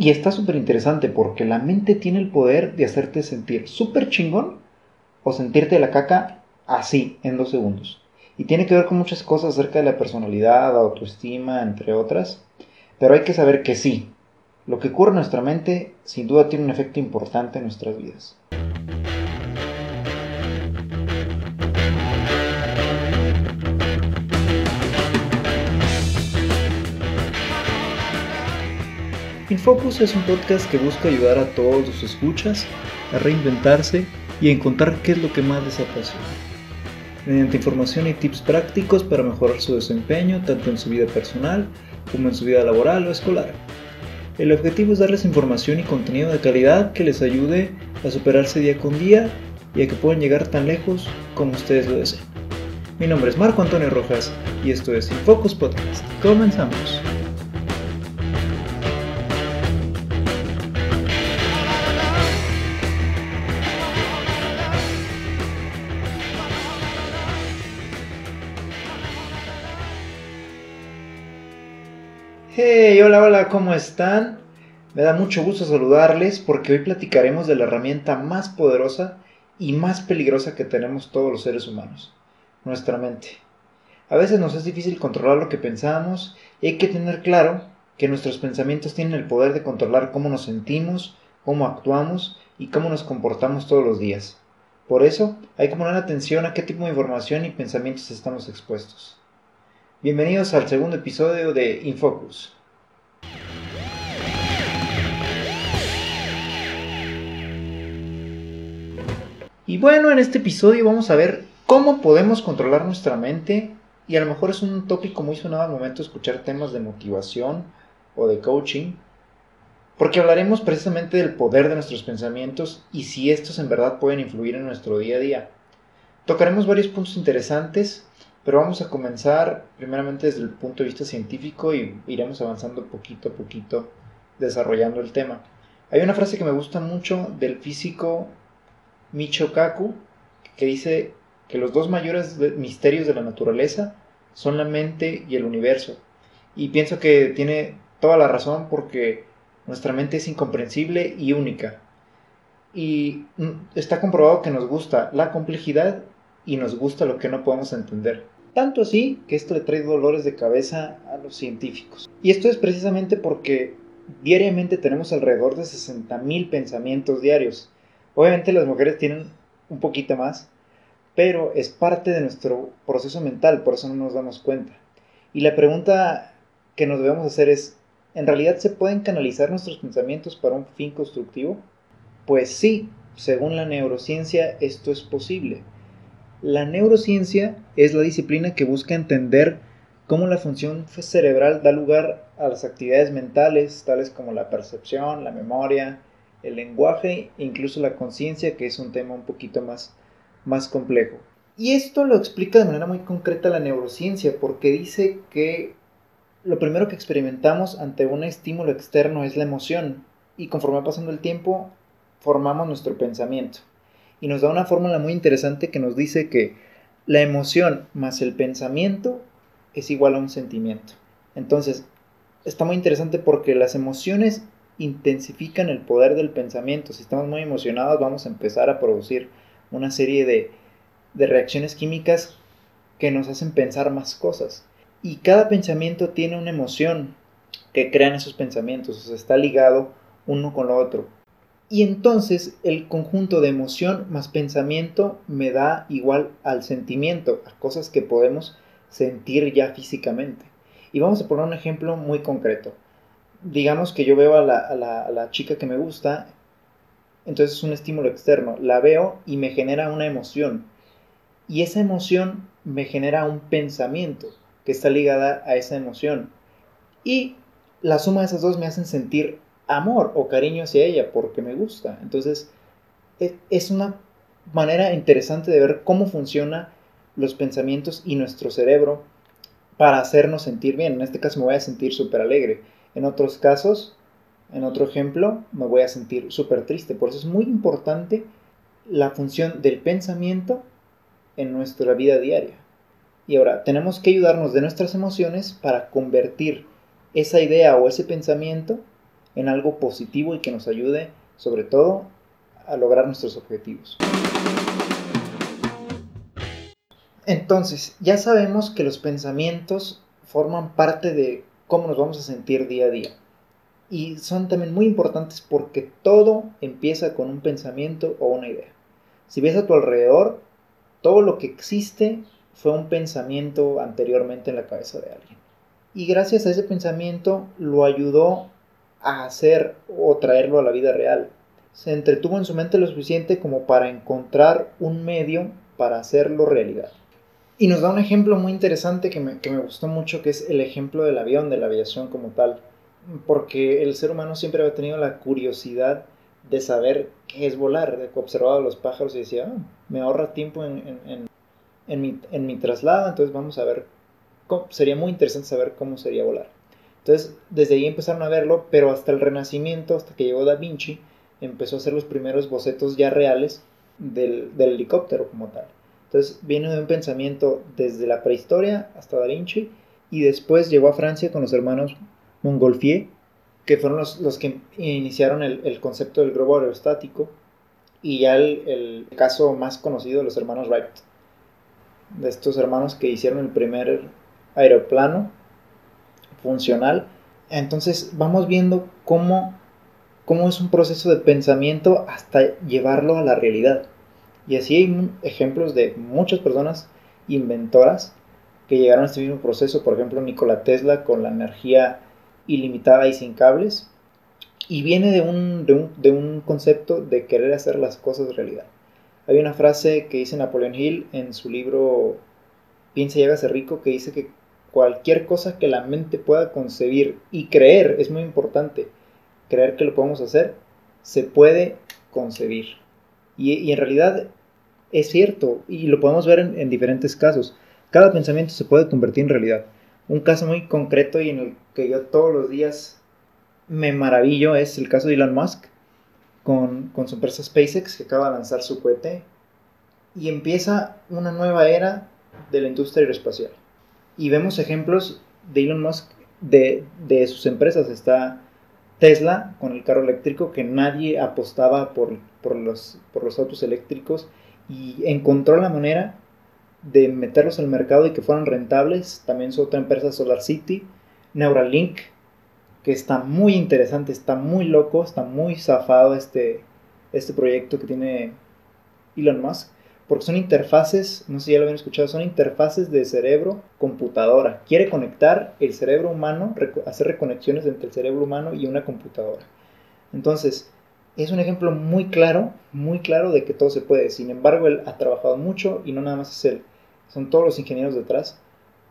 Y está súper interesante porque la mente tiene el poder de hacerte sentir súper chingón o sentirte la caca así, en dos segundos. Y tiene que ver con muchas cosas acerca de la personalidad, autoestima, entre otras. Pero hay que saber que sí, lo que ocurre en nuestra mente sin duda tiene un efecto importante en nuestras vidas. Infocus es un podcast que busca ayudar a todos los escuchas a reinventarse y a encontrar qué es lo que más les apasiona. Mediante información y tips prácticos para mejorar su desempeño tanto en su vida personal como en su vida laboral o escolar. El objetivo es darles información y contenido de calidad que les ayude a superarse día con día y a que puedan llegar tan lejos como ustedes lo deseen. Mi nombre es Marco Antonio Rojas y esto es Infocus Podcast. Comenzamos. Hey, hola, hola, ¿cómo están? Me da mucho gusto saludarles porque hoy platicaremos de la herramienta más poderosa y más peligrosa que tenemos todos los seres humanos, nuestra mente. A veces nos es difícil controlar lo que pensamos y hay que tener claro que nuestros pensamientos tienen el poder de controlar cómo nos sentimos, cómo actuamos y cómo nos comportamos todos los días. Por eso hay que poner atención a qué tipo de información y pensamientos estamos expuestos. Bienvenidos al segundo episodio de Infocus. Y bueno, en este episodio vamos a ver cómo podemos controlar nuestra mente y a lo mejor es un tópico muy sonado al momento escuchar temas de motivación o de coaching, porque hablaremos precisamente del poder de nuestros pensamientos y si estos en verdad pueden influir en nuestro día a día. Tocaremos varios puntos interesantes pero vamos a comenzar primeramente desde el punto de vista científico y iremos avanzando poquito a poquito desarrollando el tema. Hay una frase que me gusta mucho del físico Michio Kaku que dice que los dos mayores misterios de la naturaleza son la mente y el universo. Y pienso que tiene toda la razón porque nuestra mente es incomprensible y única. Y mm, está comprobado que nos gusta la complejidad y nos gusta lo que no podemos entender. Tanto así que esto le trae dolores de cabeza a los científicos. Y esto es precisamente porque diariamente tenemos alrededor de 60.000 pensamientos diarios. Obviamente las mujeres tienen un poquito más, pero es parte de nuestro proceso mental, por eso no nos damos cuenta. Y la pregunta que nos debemos hacer es, ¿en realidad se pueden canalizar nuestros pensamientos para un fin constructivo? Pues sí, según la neurociencia esto es posible. La neurociencia es la disciplina que busca entender cómo la función cerebral da lugar a las actividades mentales, tales como la percepción, la memoria, el lenguaje incluso la conciencia, que es un tema un poquito más, más complejo. Y esto lo explica de manera muy concreta la neurociencia, porque dice que lo primero que experimentamos ante un estímulo externo es la emoción, y conforme va pasando el tiempo, formamos nuestro pensamiento y nos da una fórmula muy interesante que nos dice que la emoción más el pensamiento es igual a un sentimiento. Entonces, está muy interesante porque las emociones intensifican el poder del pensamiento. Si estamos muy emocionados, vamos a empezar a producir una serie de, de reacciones químicas que nos hacen pensar más cosas. Y cada pensamiento tiene una emoción que crean esos pensamientos, o está ligado uno con lo otro. Y entonces el conjunto de emoción más pensamiento me da igual al sentimiento, a cosas que podemos sentir ya físicamente. Y vamos a poner un ejemplo muy concreto. Digamos que yo veo a la, chica que me gusta, entonces es un estímulo externo. La veo y me genera una emoción. Y esa emoción me genera un pensamiento que está ligada a esa emoción. Y la suma de esas dos me hacen sentir amor o cariño hacia ella porque me gusta. Entonces, es una manera interesante de ver cómo funcionan los pensamientos y nuestro cerebro para hacernos sentir bien. En este caso me voy a sentir súper alegre. En otros casos, en otro ejemplo, me voy a sentir súper triste. Por eso es muy importante la función del pensamiento en nuestra vida diaria. Y ahora, tenemos que ayudarnos de nuestras emociones para convertir esa idea o ese pensamiento en algo positivo y que nos ayude, sobre todo, a lograr nuestros objetivos. Entonces, ya sabemos que los pensamientos forman parte de cómo nos vamos a sentir día a día. Y son también muy importantes porque todo empieza con un pensamiento o una idea. Si ves a tu alrededor, todo lo que existe fue un pensamiento anteriormente en la cabeza de alguien. Y gracias a ese pensamiento lo ayudó a hacer o traerlo a la vida real. Se entretuvo en su mente lo suficiente como para encontrar un medio para hacerlo realidad. Y nos da un ejemplo muy interesante que me, que me gustó mucho, que es el ejemplo del avión, de la aviación como tal. Porque el ser humano siempre había tenido la curiosidad de saber qué es volar, observaba a los pájaros y decía, ah, me ahorra tiempo en, en, en, mi, en mi traslado, entonces vamos a ver, sería muy interesante saber cómo sería volar. Entonces, desde ahí empezaron a verlo, pero hasta el Renacimiento, hasta que llegó Da Vinci, empezó a hacer los primeros bocetos ya reales del, del helicóptero como tal. Entonces, viene de un pensamiento desde la prehistoria hasta Da Vinci, y después llegó a Francia con los hermanos Montgolfier, que fueron los, los que iniciaron el, el, concepto del globo aerostático, y ya el, el, caso más conocido de los hermanos Wright, de estos hermanos que hicieron el primer aeroplano funcional. Entonces vamos viendo cómo, cómo es un proceso de pensamiento hasta llevarlo a la realidad. Y así hay ejemplos de muchas personas inventoras que llegaron a este mismo proceso. Por ejemplo, Nikola Tesla con la energía ilimitada y sin cables. Y viene de un, de un, de un concepto de querer hacer las cosas realidad. Hay una frase que dice Napoleón Hill en su libro Piensa y hágase rico que dice que cualquier cosa que la mente pueda concebir y creer, es muy importante, creer que lo podemos hacer, se puede concebir. Y, en realidad es cierto, y lo podemos ver en, en, diferentes casos. Cada pensamiento se puede convertir en realidad. Un caso muy concreto y en el que yo todos los días me maravillo es el caso de Elon Musk con, con su empresa SpaceX que acaba de lanzar su cohete y empieza una nueva era de la industria aeroespacial y vemos ejemplos de Elon Musk de, de, sus empresas. Está Tesla con el carro eléctrico, que nadie apostaba por, por, los, por los autos eléctricos y encontró la manera de meterlos al mercado y que fueran rentables. También su otra empresa, Solar City, Neuralink, que está muy interesante, está muy loco, está muy zafado este, este proyecto que tiene Elon Musk porque son interfaces, no sé si ya lo habían escuchado, son interfaces de cerebro-computadora. Quiere conectar el cerebro humano, hacer reconexiones entre el cerebro humano y una computadora. Entonces, es un ejemplo muy claro, muy claro de que todo se puede. Sin embargo, él ha trabajado mucho y no nada más es él, son todos los ingenieros detrás.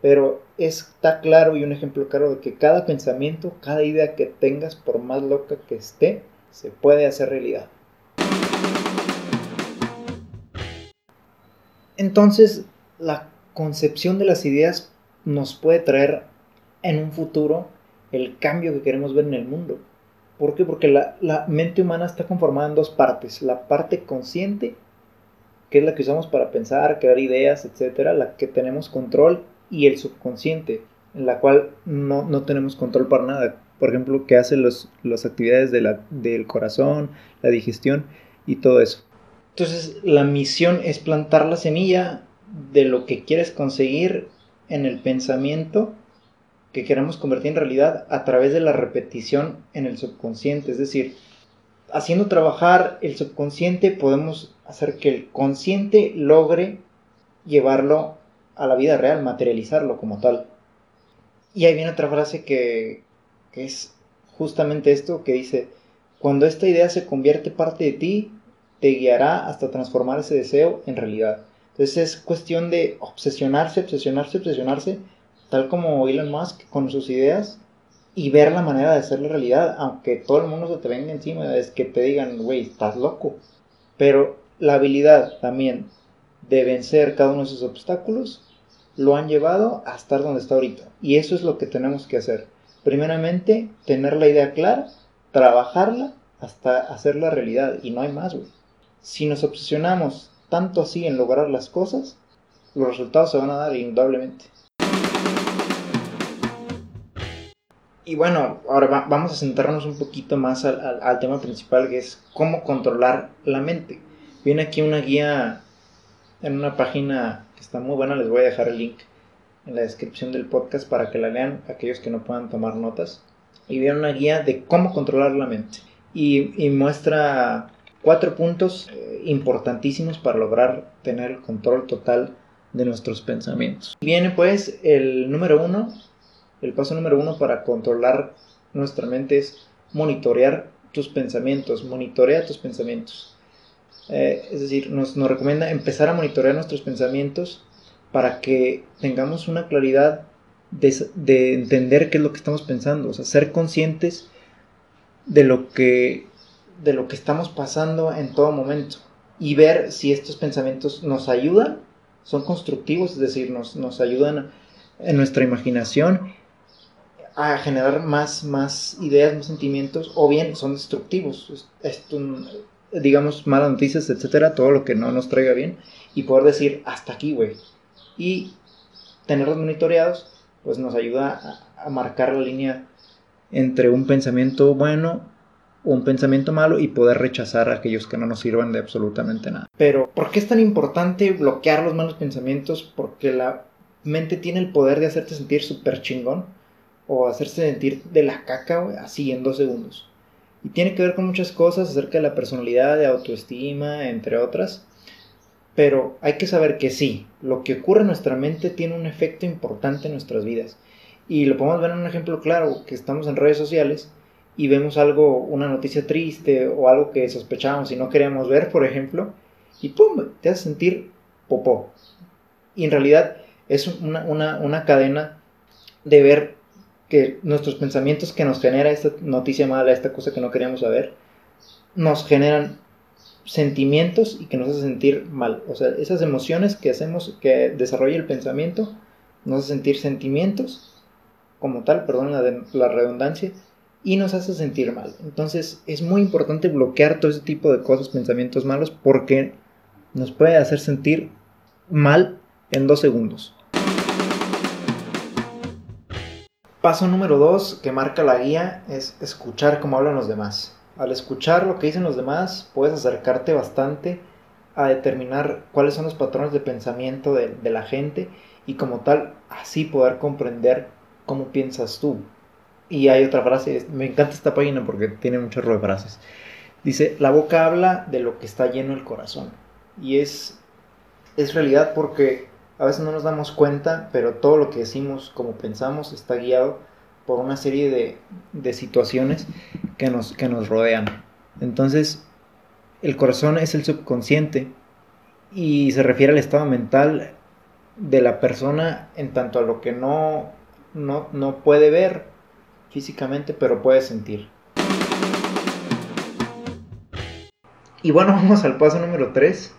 Pero está claro y un ejemplo claro de que cada pensamiento, cada idea que tengas, por más loca que esté, se puede hacer realidad. Entonces, la concepción de las ideas nos puede traer en un futuro el cambio que queremos ver en el mundo. ¿Por qué? Porque la, mente humana está conformada en dos partes. La parte consciente, que es la que usamos para pensar, crear ideas, etcétera, la que tenemos control, y el subconsciente, en la cual no, no tenemos control para nada. Por ejemplo, que hace los, las actividades del corazón, la digestión y todo eso. Entonces la misión es plantar la semilla de lo que quieres conseguir en el pensamiento que queremos convertir en realidad a través de la repetición en el subconsciente. Es decir, haciendo trabajar el subconsciente podemos hacer que el consciente logre llevarlo a la vida real, materializarlo como tal. Y ahí viene otra frase que, que es justamente esto que dice, cuando esta idea se convierte parte de ti, te guiará hasta transformar ese deseo en realidad. Entonces es cuestión de obsesionarse, obsesionarse, obsesionarse, tal como Elon Musk con sus ideas y ver la manera de hacerlo realidad, aunque todo el mundo se te venga encima, es que te digan, güey, estás loco. Pero la habilidad también de vencer cada uno de esos obstáculos lo han llevado a estar donde está ahorita. Y eso es lo que tenemos que hacer. Primeramente, tener la idea clara, trabajarla hasta hacerla realidad. Y no hay más, güey. Si nos obsesionamos tanto así en lograr las cosas, los resultados se van a dar indudablemente. Y bueno, ahora vamos a centrarnos un poquito más al, tema principal, que es cómo controlar la mente. Viene aquí una guía en una página que está muy buena, les voy a dejar el link en la descripción del podcast para que la lean aquellos que no puedan tomar notas. Y viene una guía de cómo controlar la mente. Y, muestra cuatro puntos eh, importantísimos para lograr tener el control total de nuestros pensamientos. Viene pues el número uno, el paso número uno para controlar nuestra mente es monitorear tus pensamientos, monitorea tus pensamientos. Eh, es decir, nos, nos recomienda empezar a monitorear nuestros pensamientos para que tengamos una claridad de, de, entender qué es lo que estamos pensando, o sea, ser conscientes de lo que de lo que estamos pasando en todo momento y ver si estos pensamientos nos ayudan, son constructivos, es decir, nos, nos ayudan en nuestra imaginación a generar más, más ideas, más sentimientos, o bien son destructivos, esto, digamos, malas noticias, etcétera, todo lo que no nos traiga bien, y poder decir, hasta aquí, güey. Y tenerlos monitoreados, pues nos ayuda a, a marcar la línea entre un pensamiento bueno un pensamiento malo y poder rechazar a aquellos que no nos sirvan de absolutamente nada. Pero, ¿por qué es tan importante bloquear los malos pensamientos? Porque la mente tiene el poder de hacerte sentir súper chingón o hacerse sentir de la caca, así en dos segundos. Y tiene que ver con muchas cosas acerca de la personalidad, de autoestima, entre otras. Pero hay que saber que sí, lo que ocurre en nuestra mente tiene un efecto importante en nuestras vidas. Y lo podemos ver en un ejemplo claro, que estamos en redes sociales y vemos algo, una noticia triste o algo que sospechábamos y no queríamos ver, por ejemplo, y ¡pum! te hace sentir popó. Y en realidad es una, una cadena de ver que nuestros pensamientos que nos genera esta noticia mala, esta cosa que no queríamos saber, nos generan sentimientos y que nos hace sentir mal. O sea, esas emociones que hacemos, que desarrolla el pensamiento, nos hace sentir sentimientos como tal, perdón la, la redundancia, y nos hace sentir mal. Entonces es muy importante bloquear todo ese tipo de cosas, pensamientos malos, porque nos puede hacer sentir mal en dos segundos. Paso número dos que marca la guía es escuchar cómo hablan los demás. Al escuchar lo que dicen los demás, puedes acercarte bastante a determinar cuáles son los patrones de pensamiento de, de la gente y como tal, así poder comprender cómo piensas tú. Y hay otra frase, me encanta esta página porque tiene muchas de frases. Dice, la boca habla de lo que está lleno el corazón. Y es, es realidad porque a veces no nos damos cuenta, pero todo lo que decimos como pensamos está guiado por una serie de, de situaciones que nos, que nos rodean. Entonces, el corazón es el subconsciente y se refiere al estado mental de la persona en tanto a lo que no, no, no puede ver físicamente, pero puedes sentir. Y bueno, vamos al paso número 3,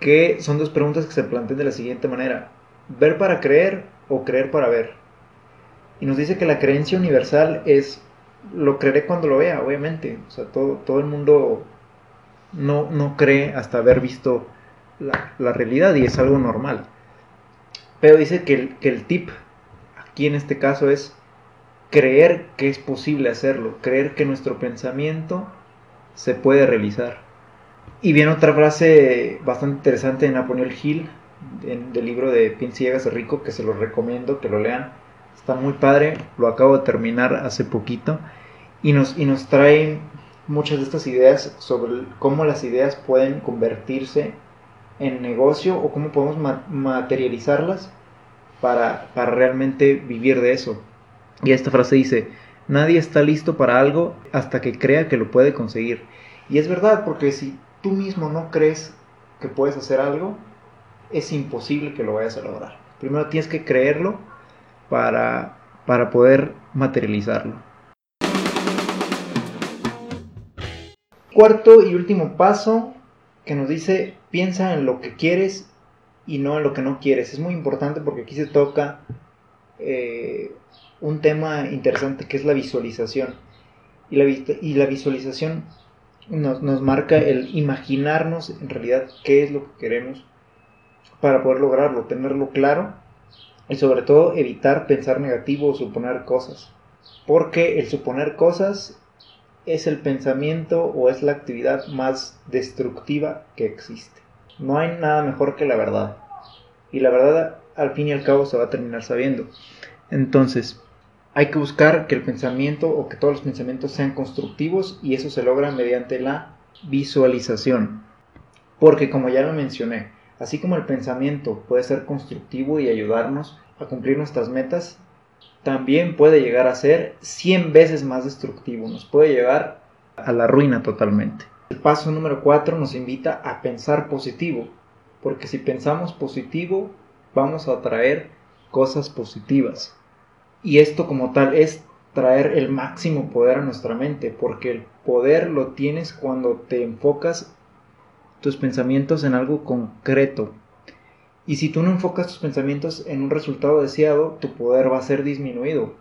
que son dos preguntas que se plantean de la siguiente manera. ¿Ver para creer o creer para ver? Y nos dice que la creencia universal es, lo creeré cuando lo vea, obviamente. O sea, todo, todo el mundo no, no cree hasta haber visto la, la, realidad y es algo normal. Pero dice que el, que el tip aquí en este caso es creer que es posible hacerlo, creer que nuestro pensamiento se puede realizar. Y viene otra frase bastante interesante de Napoleón Hill, del libro de Piensa y rico, que se lo recomiendo que lo lean. Está muy padre, lo acabo de terminar hace poquito. Y nos, y nos trae muchas de estas ideas sobre cómo las ideas pueden convertirse en negocio o cómo podemos materializarlas para, para realmente vivir de eso. Y esta frase dice, nadie está listo para algo hasta que crea que lo puede conseguir. Y es verdad, porque si tú mismo no crees que puedes hacer algo, es imposible que lo vayas a lograr. Primero tienes que creerlo para, para poder materializarlo. Cuarto y último paso que nos dice, piensa en lo que quieres y no en lo que no quieres. Es muy importante porque aquí se toca eh, un tema interesante que es la visualización. Y la, y la visualización nos, nos, marca el imaginarnos en realidad qué es lo que queremos para poder lograrlo, tenerlo claro y sobre todo evitar pensar negativo o suponer cosas. porque el suponer cosas es el pensamiento o es la actividad más destructiva que existe. No hay nada mejor que la verdad. Y la verdad al fin y al cabo se va a terminar sabiendo. Entonces, hay que buscar que el pensamiento o que todos los pensamientos sean constructivos y eso se logra mediante la visualización. Porque como ya lo mencioné, así como el pensamiento puede ser constructivo y ayudarnos a cumplir nuestras metas, también puede llegar a ser 100 veces más destructivo, nos puede llevar a la ruina totalmente. El paso número 4 nos invita a pensar positivo, porque si pensamos positivo vamos a atraer cosas positivas. Y esto como tal es traer el máximo poder a nuestra mente, porque el poder lo tienes cuando te enfocas tus pensamientos en algo concreto, y si tú no enfocas tus pensamientos en un resultado deseado, tu poder va a ser disminuido.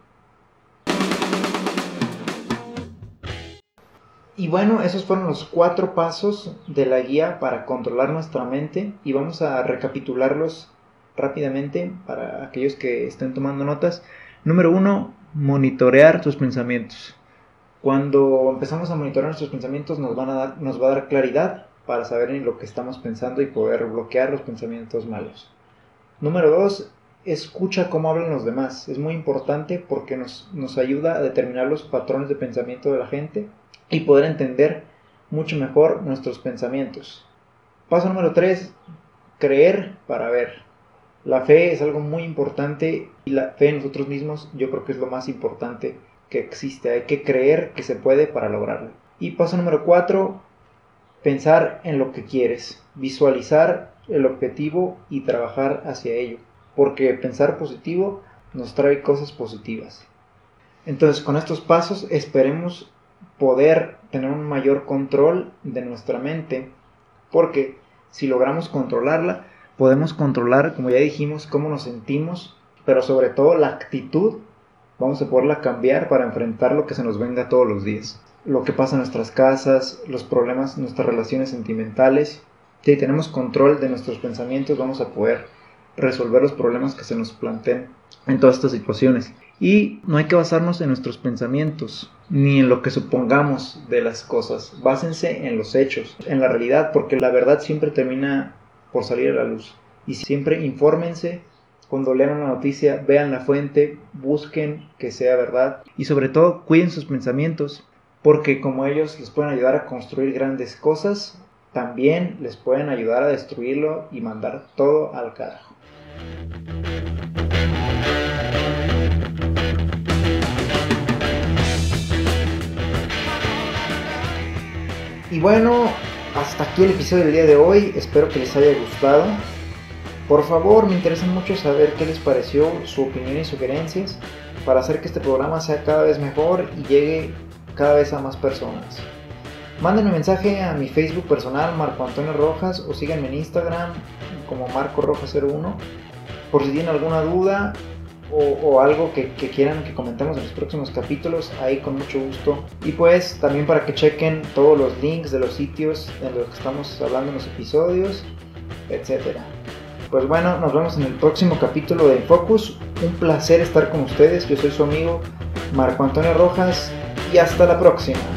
Y bueno, esos fueron los cuatro pasos de la guía para controlar nuestra mente y vamos a recapitularlos rápidamente para aquellos que estén tomando notas. Número uno, monitorear tus pensamientos. Cuando empezamos a monitorear nuestros pensamientos nos, van a dar, nos va a dar claridad para saber en lo que estamos pensando y poder bloquear los pensamientos malos. Número 2. Escucha cómo hablan los demás. Es muy importante porque nos, nos ayuda a determinar los patrones de pensamiento de la gente y poder entender mucho mejor nuestros pensamientos. Paso número 3. Creer para ver. La fe es algo muy importante y la fe en nosotros mismos yo creo que es lo más importante que existe. Hay que creer que se puede para lograrlo. Y paso número 4 Pensar en lo que quieres, visualizar el objetivo y trabajar hacia ello, porque pensar positivo nos trae cosas positivas. Entonces, con estos pasos esperemos poder tener un mayor control de nuestra mente, porque si logramos controlarla, podemos controlar, como ya dijimos, cómo nos sentimos, pero sobre todo la actitud, vamos a poderla cambiar para enfrentar lo que se nos venga todos los días lo que pasa en nuestras casas, los problemas, nuestras relaciones sentimentales. Si tenemos control de nuestros pensamientos, vamos a poder resolver los problemas que se nos planteen en todas estas situaciones. Y no hay que basarnos en nuestros pensamientos, ni en lo que supongamos de las cosas. Básense en los hechos, en la realidad, porque la verdad siempre termina por salir a la luz. Y siempre infórmense cuando lean una noticia, vean la fuente, busquen que sea verdad y sobre todo cuiden sus pensamientos porque como ellos les pueden ayudar a construir grandes cosas, también les pueden ayudar a destruirlo y mandar todo al carajo. Y bueno, hasta aquí el episodio del día de hoy. Espero que les haya gustado. Por favor, me interesa mucho saber qué les pareció, su opinión y sugerencias para hacer que este programa sea cada vez mejor y llegue cada vez a más personas. Mándenme mensaje a mi Facebook personal, Marco Antonio Rojas, o síganme en Instagram como Marco Rojas01, por si tienen alguna duda o, algo que, quieran que comentemos en los próximos capítulos, ahí con mucho gusto. Y pues también para que chequen todos los links de los sitios en los que estamos hablando en los episodios, etc. Pues bueno, nos vemos en el próximo capítulo de Focus. Un placer estar con ustedes. Yo soy su amigo Marco Antonio Rojas y hasta la próxima.